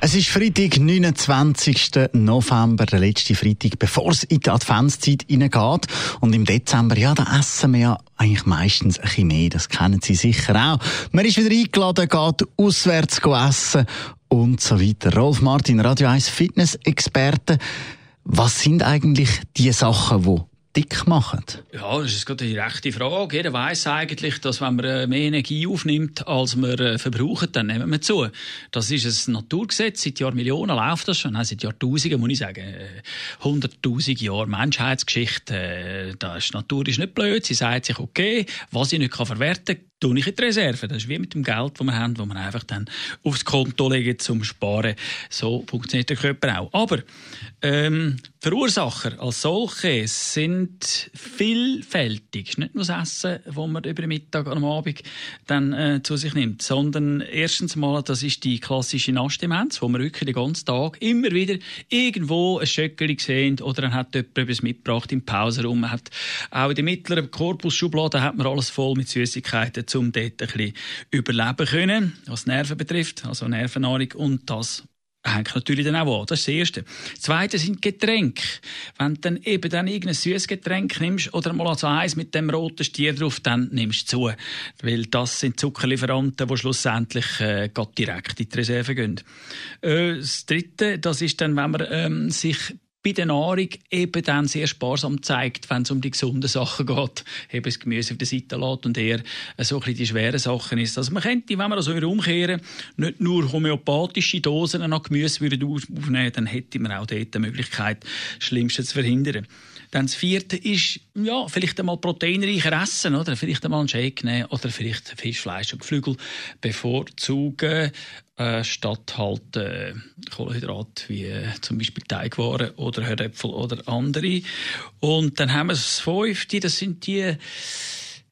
es ist Freitag, 29. November, der letzte Freitag, bevor es in die Adventszeit hineingeht. Und im Dezember, ja, da essen wir ja eigentlich meistens ein bisschen mehr. Das kennen Sie sicher auch. Man ist wieder eingeladen, geht auswärts essen und so weiter. Rolf Martin, Radio 1 Fitness-Experte. Was sind eigentlich die Sachen, die dick machen? Ja, das ist gerade die rechte Frage. Jeder weiß eigentlich, dass wenn man äh, mehr Energie aufnimmt, als man äh, verbraucht, dann nehmen wir zu. Das ist ein Naturgesetz. Seit Jahrmillionen läuft das schon. Seit Jahrtausenden, muss ich sagen. Äh, hunderttausend Jahre Menschheitsgeschichte. Das Natur ist nicht blöd. Sie sagt sich, okay, was ich nicht verwerten kann, tue ich in die Reserve. Das ist wie mit dem Geld, das wir haben, das wir einfach dann aufs Konto legen zum Sparen. So funktioniert der Körper auch. Aber ähm, Verursacher als solche sind vielfältig. ist nicht nur das Essen, das man über den Mittag am Abend dann äh, zu sich nimmt, sondern erstens mal, das ist die klassische Naschdemenz, wo man wirklich den ganzen Tag immer wieder irgendwo ein Schöckeli sehen oder dann hat jemand etwas mitgebracht im Pausenraum. Man hat auch in der mittleren Korpusschublade hat man alles voll mit Süßigkeiten um dort ein bisschen überleben können, was Nerven betrifft, also Nervennahrung und das hängt natürlich dann auch an. Das ist das Erste. Das Zweite sind Getränke. Wenn du dann eben dann irgendein süßes Getränk nimmst oder mal also eins mit dem roten Stier drauf, dann nimmst du zu. Weil das sind Zuckerlieferanten, die schlussendlich äh, direkt in die Reserve gehen. Äh, das Dritte, das ist dann, wenn man ähm, sich bei der Nahrung eben dann sehr sparsam zeigt, wenn es um die gesunden Sachen geht, eben das Gemüse auf der Seite lässt und eher so ein bisschen die schweren Sachen ist. Also man könnte, wenn man also umkehren, nicht nur homöopathische Dosen an Gemüse würde aufnehmen, dann hätte man auch dort die Möglichkeit, das Schlimmste zu verhindern. Dann das vierte ist, ja, vielleicht einmal proteinreicher essen, oder? Vielleicht einmal einen Shake nehmen oder vielleicht Fisch, Fleisch und Geflügel bevorzugen, äh, statt halt äh, Kohlenhydrat wie äh, zum Beispiel Teigwaren oder Herdäpfel oder andere. Und dann haben wir das fünfte, das sind die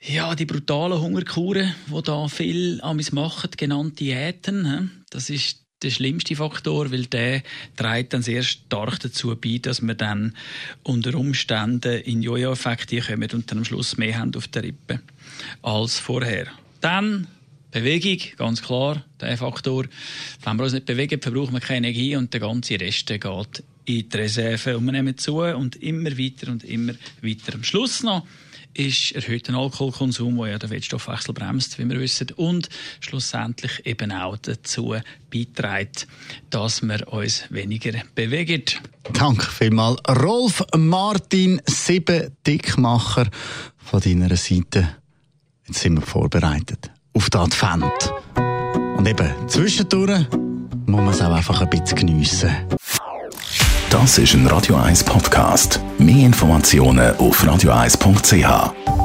ja, die brutalen Hungerkuren, die da viel amis machen, genannte Diäten. Das ist der schlimmste Faktor, weil der trägt dann sehr stark dazu bei, dass wir dann unter Umständen in Jojo-Effekte kommen und dann am Schluss mehr haben auf der Rippe als vorher. Dann Bewegung, ganz klar, der Faktor. Wenn wir uns nicht bewegen, verbrauchen wir keine Energie und der ganze Rest geht in die Reserve. Und wir nehmen zu und immer weiter und immer weiter. Am Schluss noch ist erhöhter Alkoholkonsum, der ja den Fettstoffwechsel bremst, wie wir wissen, und schlussendlich eben auch dazu beiträgt, dass wir uns weniger bewegen. Danke vielmals. Rolf Martin, sieben Dickmacher von deiner Seite. Jetzt sind wir vorbereitet auf den Advent. Und eben zwischendurch muss man es auch einfach ein bisschen geniessen. Das ist ein Radio 1 Podcast. Mehr Informationen auf radio1.ch.